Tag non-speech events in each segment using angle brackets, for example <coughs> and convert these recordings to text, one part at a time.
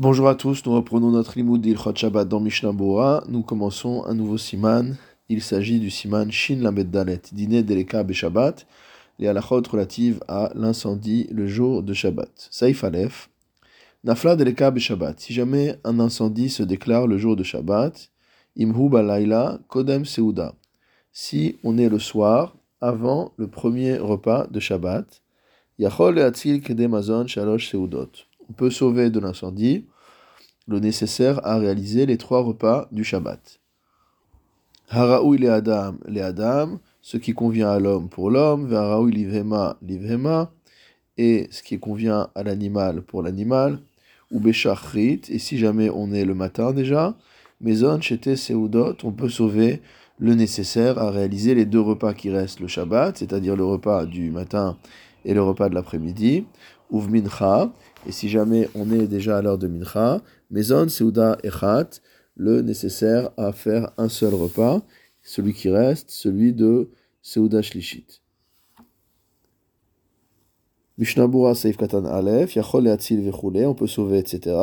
Bonjour à tous, nous reprenons notre limoud d'Ilchot Shabbat dans Mishnah. Nous commençons un nouveau siman. Il s'agit du siman Shin Lamed Dalet, dîner Deleka Shabbat, les halachot relatives à l'incendie le jour de Shabbat. Saif Aleph, Nafla Deleka Shabbat. Si jamais un incendie se déclare le jour de Shabbat, Imhu Balayla Kodem Seuda. Si on est le soir, avant le premier repas de Shabbat, Yachol Atzil Kedemazon Shalosh Seudot on peut sauver de l'incendie. Le nécessaire à réaliser les trois repas du Shabbat. Haraoui le Adam, les Adam, ce qui convient à l'homme pour l'homme, Varaoui livhema, livhema, et ce qui convient à l'animal pour l'animal, ou Beshachrit, et si jamais on est le matin déjà, Maison, Chete, Seudot, on peut sauver le nécessaire à réaliser les deux repas qui restent le Shabbat, c'est-à-dire le repas du matin et le repas de l'après-midi, Uv Mincha, et si jamais on est déjà à l'heure de Mincha, Maison Seuda Echat, le nécessaire à faire un seul repas, celui qui reste, celui de Seuda Shlishit. Mishnabura Saif Katan Aleph, Yachol Leatzil Vechule, on peut sauver, etc.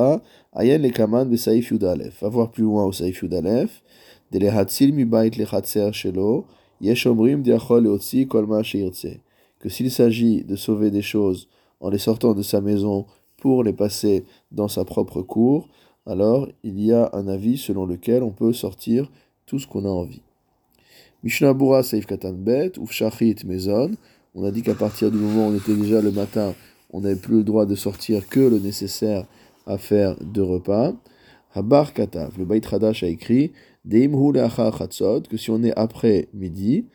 Ayen le Kaman be Saif Yud. Va voir plus loin au Saif Yud Aleph. De Lehatzil mi Bait Lechatser Shelo, Yeshomrim Diachol Leotzi Kolma Sheirtse. Que s'il s'agit de sauver des choses en les sortant de sa maison pour les passer dans sa propre cour, alors il y a un avis selon lequel on peut sortir tout ce qu'on a envie. Mishnah Bura Seif Katan Bet, Shachit Mezon, on a dit qu'à partir du moment où on était déjà le matin, on n'avait plus le droit de sortir que le nécessaire à faire de repas. Habar Katav, le Bait Hadash a écrit, Deimhu Chatzot, que si on est après midi,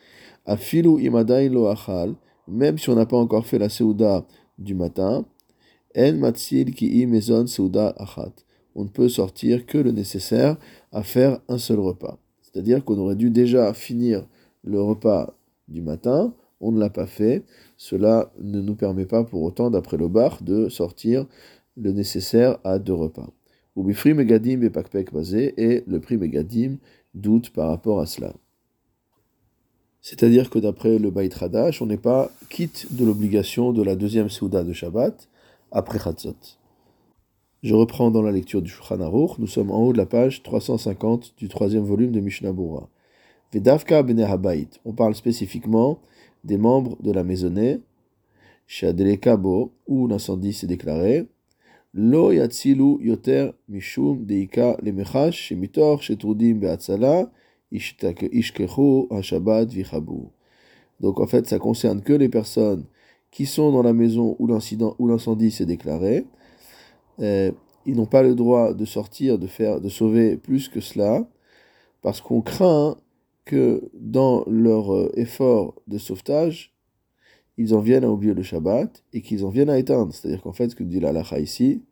Afilu Imadai Lo Achal, même si on n'a pas encore fait la Seuda du matin, En Matsil Ki Achat. On ne peut sortir que le nécessaire à faire un seul repas. C'est-à-dire qu'on aurait dû déjà finir le repas du matin, on ne l'a pas fait. Cela ne nous permet pas pour autant, d'après le bar, de sortir le nécessaire à deux repas. Ou Bifri Megadim et Pakpek basé, et le prix Megadim doute par rapport à cela. C'est-à-dire que d'après le Bait Hadash, on n'est pas quitte de l'obligation de la deuxième Souda de Shabbat après Chatzot. Je reprends dans la lecture du Shulchan Aruch, nous sommes en haut de la page 350 du troisième volume de Mishnah Bura. Vedavka Habayit, on parle spécifiquement des membres de la maisonnée, Shadele Kabo, où l'incendie s'est déclaré, Lo Yatzilu Yoter Mishum Deika Lemechash Shemitor Shetrudim Beatzala donc en fait, ça concerne que les personnes qui sont dans la maison où l'incendie s'est déclaré. Euh, ils n'ont pas le droit de sortir, de faire, de sauver plus que cela, parce qu'on craint que dans leur euh, effort de sauvetage, ils en viennent à oublier le Shabbat et qu'ils en viennent à éteindre. C'est-à-dire qu'en fait, ce que dit la ici,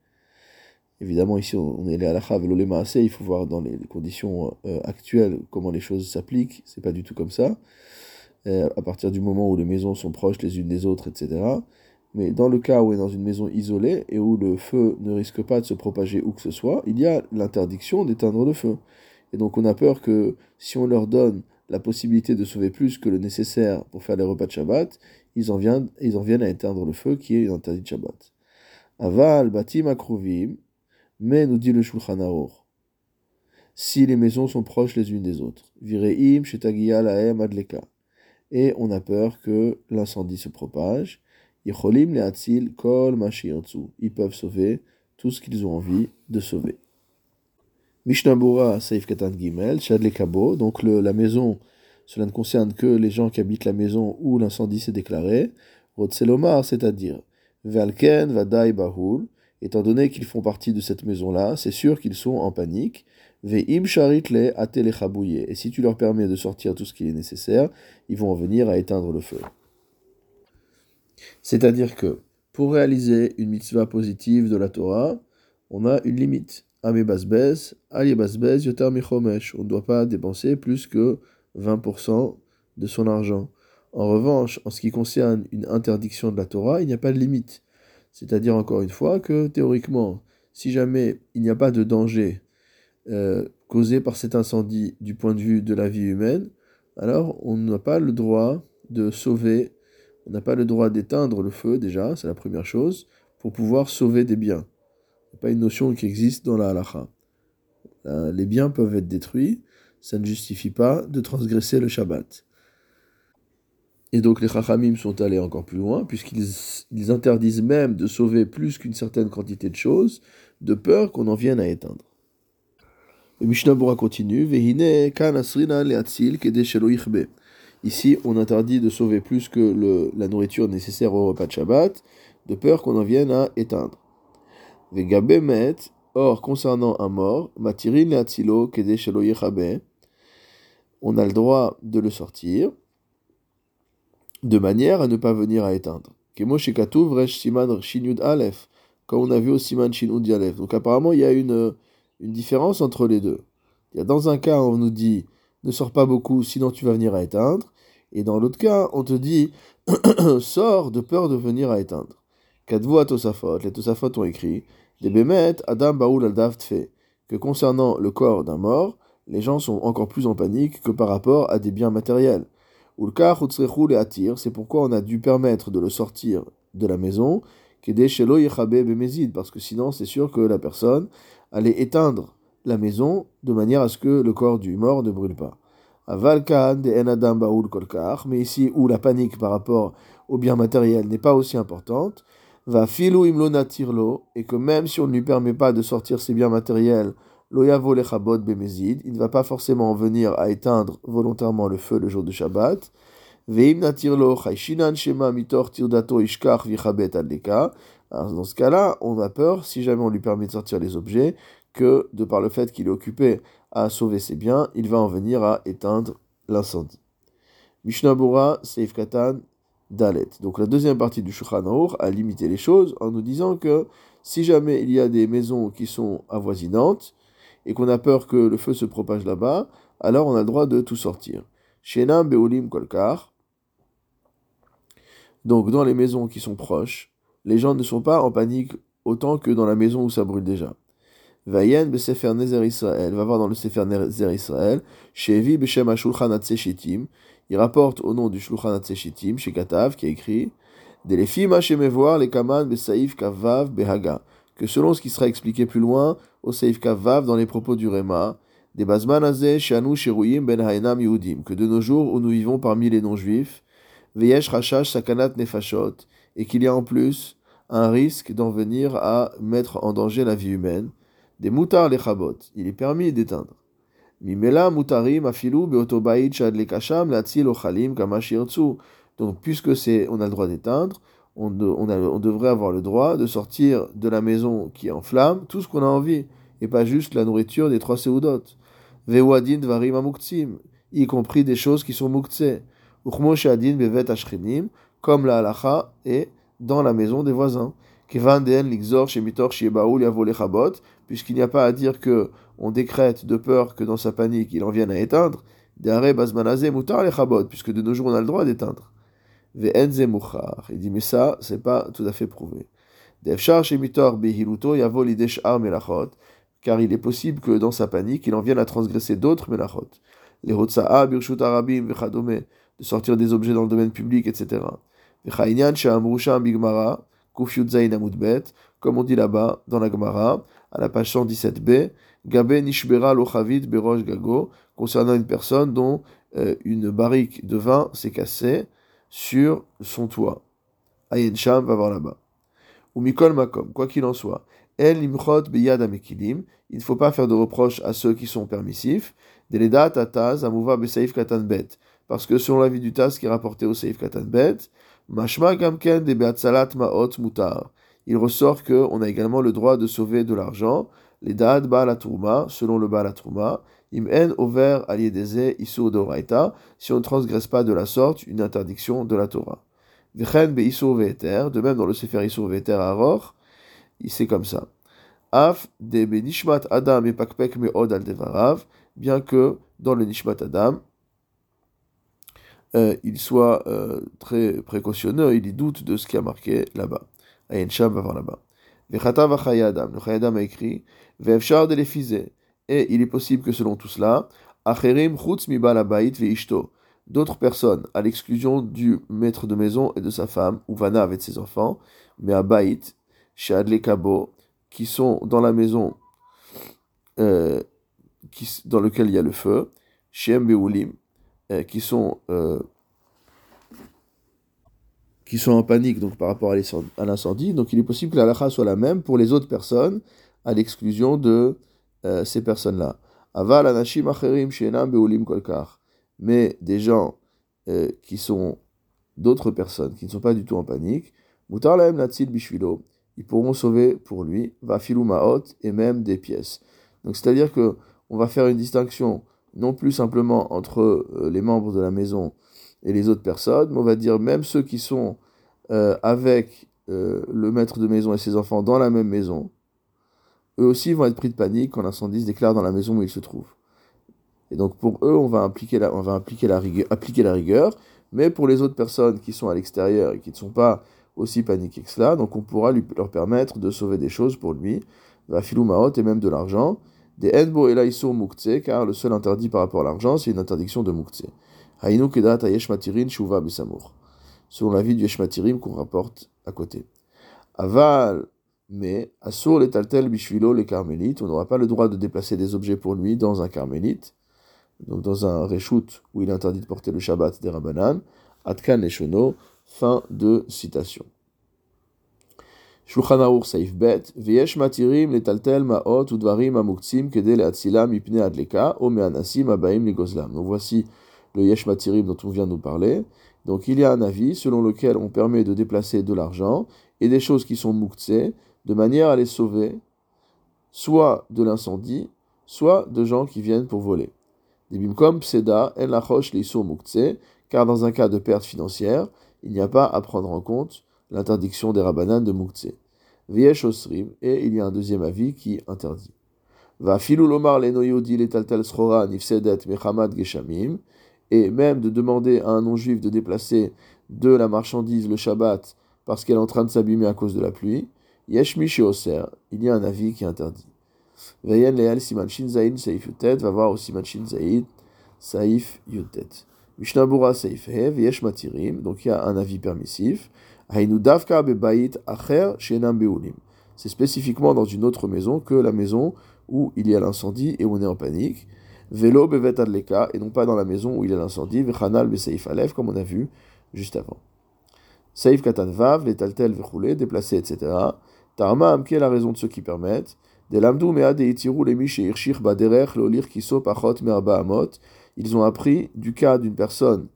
Évidemment, ici, on est à la velolema assez, il faut voir dans les conditions euh, actuelles comment les choses s'appliquent. C'est pas du tout comme ça. Euh, à partir du moment où les maisons sont proches les unes des autres, etc. Mais dans le cas où est dans une maison isolée et où le feu ne risque pas de se propager où que ce soit, il y a l'interdiction d'éteindre le feu. Et donc on a peur que si on leur donne la possibilité de sauver plus que le nécessaire pour faire les repas de Shabbat, ils en viennent, ils en viennent à éteindre le feu qui est interdit de Shabbat. Aval, batim, akruvim, mais, nous dit le Shulchan Aruch, si les maisons sont proches les unes des autres, vireim shetagia laem adleka, et on a peur que l'incendie se propage, ils peuvent sauver tout ce qu'ils ont envie de sauver. Mishnabura Saif Katan Gimel, Shadlekabo, donc la maison, cela ne concerne que les gens qui habitent la maison où l'incendie s'est déclaré, Rotselomar, c'est-à-dire Valken Vadai Bahul, étant donné qu'ils font partie de cette maison-là, c'est sûr qu'ils sont en panique. Et si tu leur permets de sortir tout ce qui est nécessaire, ils vont en venir à éteindre le feu. C'est-à-dire que pour réaliser une mitzvah positive de la Torah, on a une limite. On ne doit pas dépenser plus que 20% de son argent. En revanche, en ce qui concerne une interdiction de la Torah, il n'y a pas de limite. C'est-à-dire encore une fois que théoriquement, si jamais il n'y a pas de danger euh, causé par cet incendie du point de vue de la vie humaine, alors on n'a pas le droit de sauver, on n'a pas le droit d'éteindre le feu déjà, c'est la première chose, pour pouvoir sauver des biens. pas une notion qui existe dans la halacha. Euh, les biens peuvent être détruits, ça ne justifie pas de transgresser le Shabbat. Et donc les Chachamim sont allés encore plus loin, puisqu'ils interdisent même de sauver plus qu'une certaine quantité de choses, de peur qu'on en vienne à éteindre. Le Mishnah Bura continue, Ici, on interdit de sauver plus que le, la nourriture nécessaire au repas de Shabbat, de peur qu'on en vienne à éteindre. Or, concernant un mort, on a le droit de le sortir de manière à ne pas venir à éteindre. comme on a vu au siman shinud alef. Donc apparemment, il y a une, une différence entre les deux. Dans un cas, on nous dit ne sors pas beaucoup, sinon tu vas venir à éteindre. Et dans l'autre cas, on te dit <coughs> sors de peur de venir à éteindre. Kadvu Tosafot, les Tosafot ont écrit des Bémet, Adam Baoul al que concernant le corps d'un mort, les gens sont encore plus en panique que par rapport à des biens matériels. Ulka et Atir, c'est pourquoi on a dû permettre de le sortir de la maison, parce que sinon c'est sûr que la personne allait éteindre la maison de manière à ce que le corps du mort ne brûle pas. mais ici où la panique par rapport au bien matériel n'est pas aussi importante, va filou imlo natirlo, et que même si on ne lui permet pas de sortir ses biens matériels, loyavo lechabot bemezid, il ne va pas forcément venir à éteindre volontairement le feu le jour de Shabbat. Alors dans ce cas-là, on a peur, si jamais on lui permet de sortir les objets, que de par le fait qu'il est occupé à sauver ses biens, il va en venir à éteindre l'incendie. Mishnah Bura, Seif Katan, Dalet. Donc la deuxième partie du Shulchan a limité les choses en nous disant que si jamais il y a des maisons qui sont avoisinantes et qu'on a peur que le feu se propage là-bas, alors on a le droit de tout sortir. Shenam Beolim Kolkar. Donc dans les maisons qui sont proches, les gens ne sont pas en panique autant que dans la maison où ça brûle déjà. Vayen Besefer Nezer Israël, va voir dans le Sefer Nezer Israël, Shevi Beshem Ashulchan Shitim, il rapporte au nom du Shulchan Atzeshitim, chez Katav, qui a écrit Delefim voir les Kaman Besaïf Kavav Behaga, que selon ce qui sera expliqué plus loin au Saïf Kavav dans les propos du Réma, des Bazman Shanu Sheruyim Ben Haenam Yehudim, que de nos jours où nous vivons parmi les non-juifs, Veyesh Rashash Sakanat Nefashot, et qu'il y a en plus un risque d'en venir à mettre en danger la vie humaine, des Mutar Lechabot, il est permis d'éteindre. Mimela mutarim afilu beotobait shad lekasham latzil ochalim kamashirtsu. Donc, puisque c'est, on a le droit d'éteindre, on, on, on, devrait avoir le droit de sortir de la maison qui est en flamme tout ce qu'on a envie, et pas juste la nourriture des trois seudot. Vewadin dvarim amuktzim, y compris des choses qui sont muktse. Uchmo shadin bevet ashchenim, comme la halacha est dans la maison des voisins. Kevan den ligzor shemitor shiebaul yavo lechabot, puisqu'il n'y a pas à dire que on décrète de peur que dans sa panique il en vienne à éteindre, puisque de nos jours on a le droit d'éteindre. Il dit, mais ça, c'est pas tout à fait prouvé. Car il est possible que dans sa panique, il en vienne à transgresser d'autres melachot. Les de sortir des objets dans le domaine public, etc. Comme on dit là-bas, dans la Gemara, à la page 117b, Gabe Nishbera Lochavit Berosh Gago, concernant une personne dont euh, une barrique de vin s'est cassée sur son toit. Ayen Sham va voir là-bas. Ou Mikol Makom, quoi qu'il en soit. El Imchot Beyad Amekilim, il ne faut pas faire de reproches à ceux qui sont permissifs. Deleda Tataz Amuva Besaif Katan Bet. Parce que selon l'avis du Taz qui est rapporté au Saif Katan Bet, Mashma Gamken de Maot Mutar. Il ressort qu'on a également le droit de sauver de l'argent les dad Baal selon le Baal im en over aliedeze isur doraita, si on ne transgresse pas de la sorte une interdiction de la Torah. Vechen be de même dans le Sefer isur ve'eter aror, c'est comme ça. Af de be nishmat adam et pakpek od al devarav, bien que dans le nishmat adam, euh, il soit euh, très précautionneux, il y doute de ce qui a marqué là-bas. Ayen Sham va voir là-bas. Le Chayadam a écrit, de Et il est possible que selon tout cela, Acherim chutz mi veishto, d'autres personnes, à l'exclusion du maître de maison et de sa femme, ou Vanav et de ses enfants, mais à Baït, Shadle Kabo, qui sont dans la maison euh, qui, dans lequel il y a le feu, Shem Beoulim, euh, qui sont euh, qui sont en panique donc par rapport à l'incendie. Donc il est possible que la lacha soit la même pour les autres personnes, à l'exclusion de euh, ces personnes-là. Aval anashim acherim shenam beoulim kolkar. Mais des gens euh, qui sont d'autres personnes, qui ne sont pas du tout en panique, mutar bishvilo, ils pourront sauver pour lui, va filou maot, et même des pièces. Donc c'est-à-dire que on va faire une distinction non plus simplement entre euh, les membres de la maison et les autres personnes, mais on va dire même ceux qui sont euh, avec euh, le maître de maison et ses enfants dans la même maison, eux aussi vont être pris de panique quand l'incendie se déclare dans la maison où ils se trouvent. Et donc pour eux, on va, appliquer la, la, rigueur, la mais pour les autres personnes qui sont à l'extérieur et qui ne sont pas aussi paniquées que cela, donc on pourra leur permettre de sauver des choses pour lui, la filou maot et même de l'argent, des enbo et laïsour mukhtse, car le seul interdit par rapport à l'argent, c'est une interdiction de mukhtse. Hainu kedat ayesh matirin shuva bisamour. Selon l'avis du yeshmatirim qu'on rapporte à côté. Aval, mais assour les taltel bishvilo les carmélites, on n'aura pas le droit de déplacer des objets pour lui dans un carmélite, donc dans un reshoot où il interdit de porter le Shabbat des Rabbanan, Atkan Leshono, fin de citation. Donc voici le Yesh matirim dont on vient de nous parler. Donc il y a un avis selon lequel on permet de déplacer de l'argent et des choses qui sont muktzé de manière à les sauver, soit de l'incendie, soit de gens qui viennent pour voler. Des bimkom pseda en lachosh leisur muktzé, car dans un cas de perte financière, il n'y a pas à prendre en compte l'interdiction des rabbanan de Mouktsé. Viesh Osrim, et il y a un deuxième avis qui interdit. Va filulomar lenoyodi letaltel srora nifsedet mechamad geshamim, et même de demander à un non-juif de déplacer de la marchandise le Shabbat parce qu'elle est en train de s'abîmer à cause de la pluie. Yeshmi Oser, il y a un avis qui interdit. Veyen leal siman shin saif yutet, va voir au siman shin saif yutet. Mishnabura saif hev, yesh matirim, donc il y a un avis permissif. C'est spécifiquement dans une autre maison que la maison où il y a l'incendie et où on est en panique. Velo bevet adleka, et non pas dans la maison où il y a l'incendie. Vechanal beseif alef, comme on a vu juste avant. Saif katan vav, les taltel vechoulé, déplacé, etc. Tarma amke, la raison de ceux qui permettent. De lamdou mea de itiru miche irshich baderech lolir kiso pachot merba amot. Ils ont appris du cas d'une personne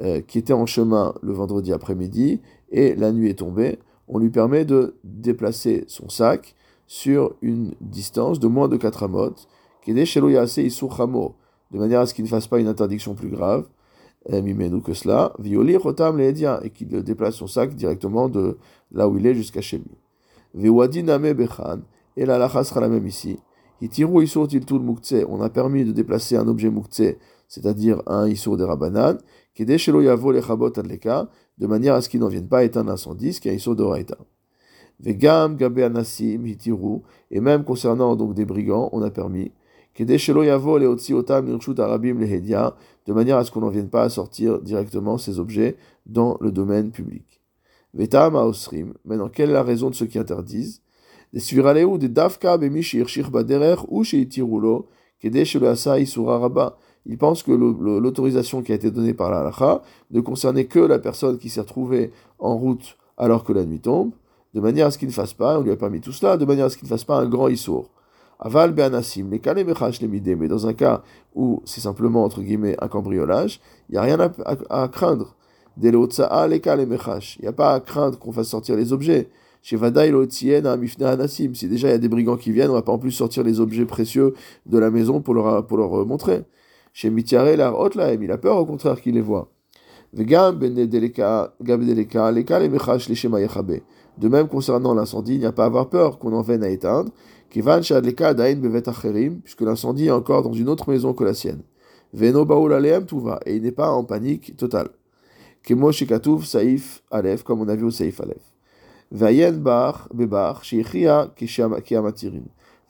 euh, qui était en chemin le vendredi après-midi et la nuit est tombée, on lui permet de déplacer son sac sur une distance de moins de 4 amot, de manière à ce qu'il ne fasse pas une interdiction plus grave, euh, que cela, violi rotam et qu'il déplace son sac directement de là où il est jusqu'à chez lui. bechan, et la lacha la même ici. On a permis de déplacer un objet muktzeh, c'est-à-dire un isur des rabanan, de manière à ce qu'ils n'en viennent pas éteindre l'incendie, ce qui est isur d'oraita. Vegam gabe anasim hitiru, et même concernant donc des brigands, on a permis, de manière à ce qu'on n'en vienne pas à sortir directement ces objets dans le domaine public. Vetam aosrim, maintenant quelle est la raison de ceux qui interdisent? Des suiraleu, des dafka bemishir shir baderer ou sheitirulo, kede shelo asa isura rabba il pense que l'autorisation qui a été donnée par la ne concernait que la personne qui s'est retrouvée en route alors que la nuit tombe, de manière à ce qu'il ne fasse pas, on lui a pas mis tout cela, de manière à ce qu'il ne fasse pas un grand issour. Aval be'anasim, les mais dans un cas où c'est simplement, entre guillemets, un cambriolage, il n'y a rien à, craindre. Il n'y a pas à craindre qu'on fasse sortir les objets. Chez Vadaï Si déjà il y a des brigands qui viennent, on ne va pas en plus sortir les objets précieux de la maison pour leur montrer. Il a peur au contraire qu'il les voit. De même, concernant l'incendie, il n'y a pas à avoir peur qu'on en vienne à éteindre, puisque l'incendie est encore dans une autre maison que la sienne. Veno et il n'est pas en panique totale. Kemo saif comme on a vu au saif alef. Vayen bar bebar.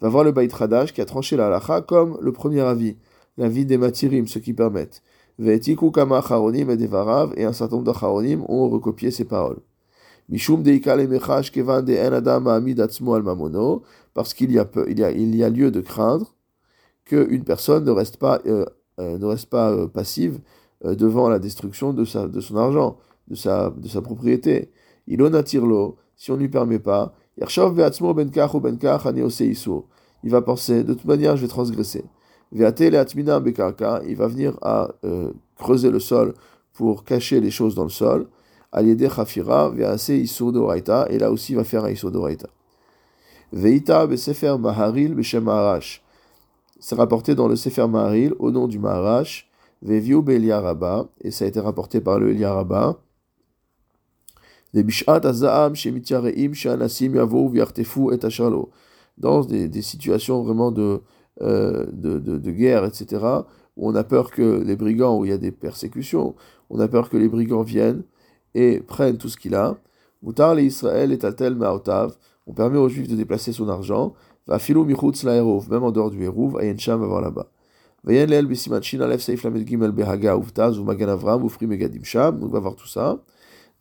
Va voir le Bait Hadash qui a tranché la halacha comme le premier avis la vie des matirim, ce qui permettent. Ve'etiku kama charonim et devarav, et un certain nombre d'acharonim ont recopié ces paroles. Mishum deika lemechash kevan de en adam ma'amid atzmo al mamono, parce qu'il y a, il y a, y a lieu de craindre qu'une personne ne reste pas, euh, euh, ne reste pas euh, passive devant la destruction de, sa, de son argent, de sa, de sa propriété. Il l'eau, si on ne lui permet pas, ben ben il va penser, de toute manière, je vais transgresser. Il va venir à creuser le sol pour cacher les choses dans le sol. Et là aussi, il va faire un Isur d'Oraita. Veita besefer Maharil beshem Maharash. C'est rapporté dans le Sefer Maharil au nom du Maharash. Veviu Beliaraba. Et ça a été rapporté par le Eliaraba. Dans des, des, situations vraiment de, euh, de, de, de, guerre, etc., où on a peur que les brigands, où il y a des persécutions, on a peur que les brigands viennent et prennent tout ce qu'il a. Mutar le Israël et atel maotav. On permet aux Juifs de déplacer son argent. Va filou michutz la même en dehors du Hérouv, ayen sham va voir là-bas. Vayen leel besiman shin alef seif lamed gimel behaga uftaz ou magan avram ufri megadim sham. On va voir tout ça.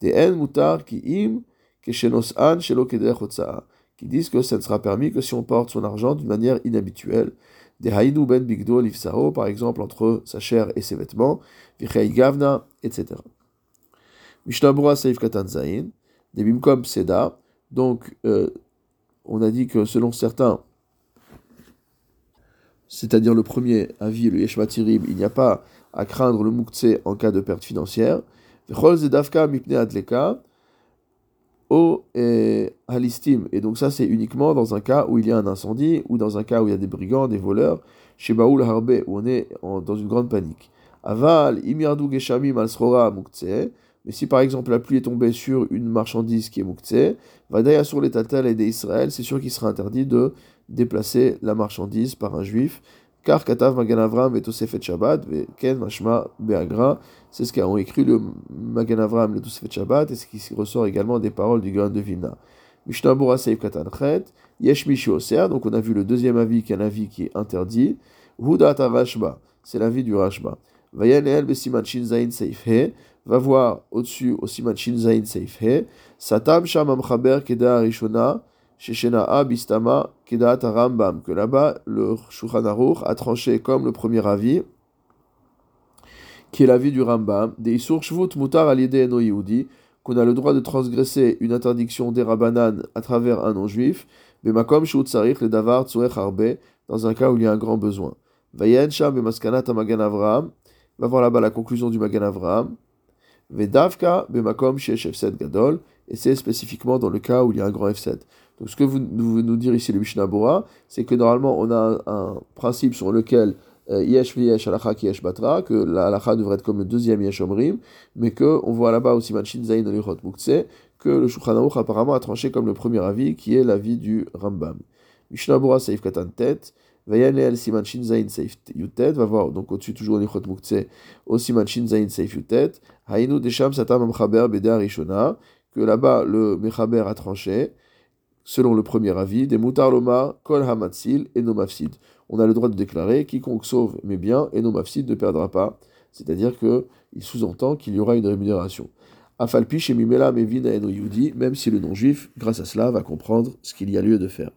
Des en mutar ki im keshenos an shelo kederech. Qui disent que ça ne sera permis que si on porte son argent d'une manière inhabituelle. Des haïnou ben bigdo lifsao, par exemple, entre sa chair et ses vêtements. Vichei gavna, etc. Mishnabura seif katan zain. Des bimkom seda. Donc, euh, on a dit que selon certains, c'est-à-dire le premier avis, le Yeshmatirib, il n'y a pas à craindre le Moukhtse en cas de perte financière. O halistim. Et donc ça, c'est uniquement dans un cas où il y a un incendie ou dans un cas où il y a des brigands, des voleurs. Chez Baoul Harbe, où on est dans une grande panique. Aval, imirdou geshamim al mais si par exemple la pluie est tombée sur une marchandise qui est mouktsé, Vadaya sur les tatal et des Israël, c'est sûr qu'il sera interdit de déplacer la marchandise par un juif, car Katav Magan Avram et Tosefet Shabbat, Ken Mashma Beagra, c'est ce qu'a écrit le Magan Avram le Tosefet Shabbat, et ce qui ressort également des paroles du Gaon de Vilna. Mishnah Seif Katanchet, Yesh Oser, donc on a vu le deuxième avis qui est un avis qui est interdit, Hudat Rashba, c'est l'avis du Rashba. Vayan El Besiman Shin Zain Seif He, va voir au-dessus au Siman Zain Seif He, Satam Sham Amchaber Keda Rishona, Sheshena Bistama Keda Tarambam, que là-bas le Shulchan a tranché comme le premier avis, qui est l'avis du Rambam, des Isur Shvut Mutar Eno Yehudi, qu'on a le droit de transgresser une interdiction des Rabbanan à travers un non-juif, Bemakom Shut Sarich le Davar Tsuech Harbe, dans un cas où il y a un grand besoin. Vayen Sham Bemaskanat Amagan Avraham, va voir là-bas la conclusion du Magan Avraham, Vedavka bemakom shesh F7 gadol, et c'est spécifiquement dans le cas où il y a un grand F7. Donc ce que vous nous, nous dire ici le Mishnah Bora, c'est que normalement on a un, principe sur lequel euh, yesh v'yesh alacha yesh batra, que la halacha devrait être comme le deuxième yesh omrim, mais que on voit là-bas aussi manchin zayin alichot mukse, que le Shulchan apparemment a tranché comme le premier avis, qui est l'avis du Rambam. Mishnah Bora saif katan tet, Vayanel Siman Shin Zain Seif Yutet, va voir donc au-dessus toujours Nichot Mukse, au Siman Shin Zain Seif Yutet, Hainu Desham Satam Amchaber Beda Rishona, que là-bas le Mechaber a tranché, selon le premier avis, des Mutar Loma, Kol Hamatsil et Nomafsid. On a le droit de déclarer quiconque sauve mes biens et Nomafsid ne perdra pas, c'est-à-dire qu'il sous-entend qu'il y aura une rémunération. Afalpi Shemimela Mevina Eno Yudi, même si le non-juif, grâce à cela, va comprendre ce qu'il y a lieu de faire.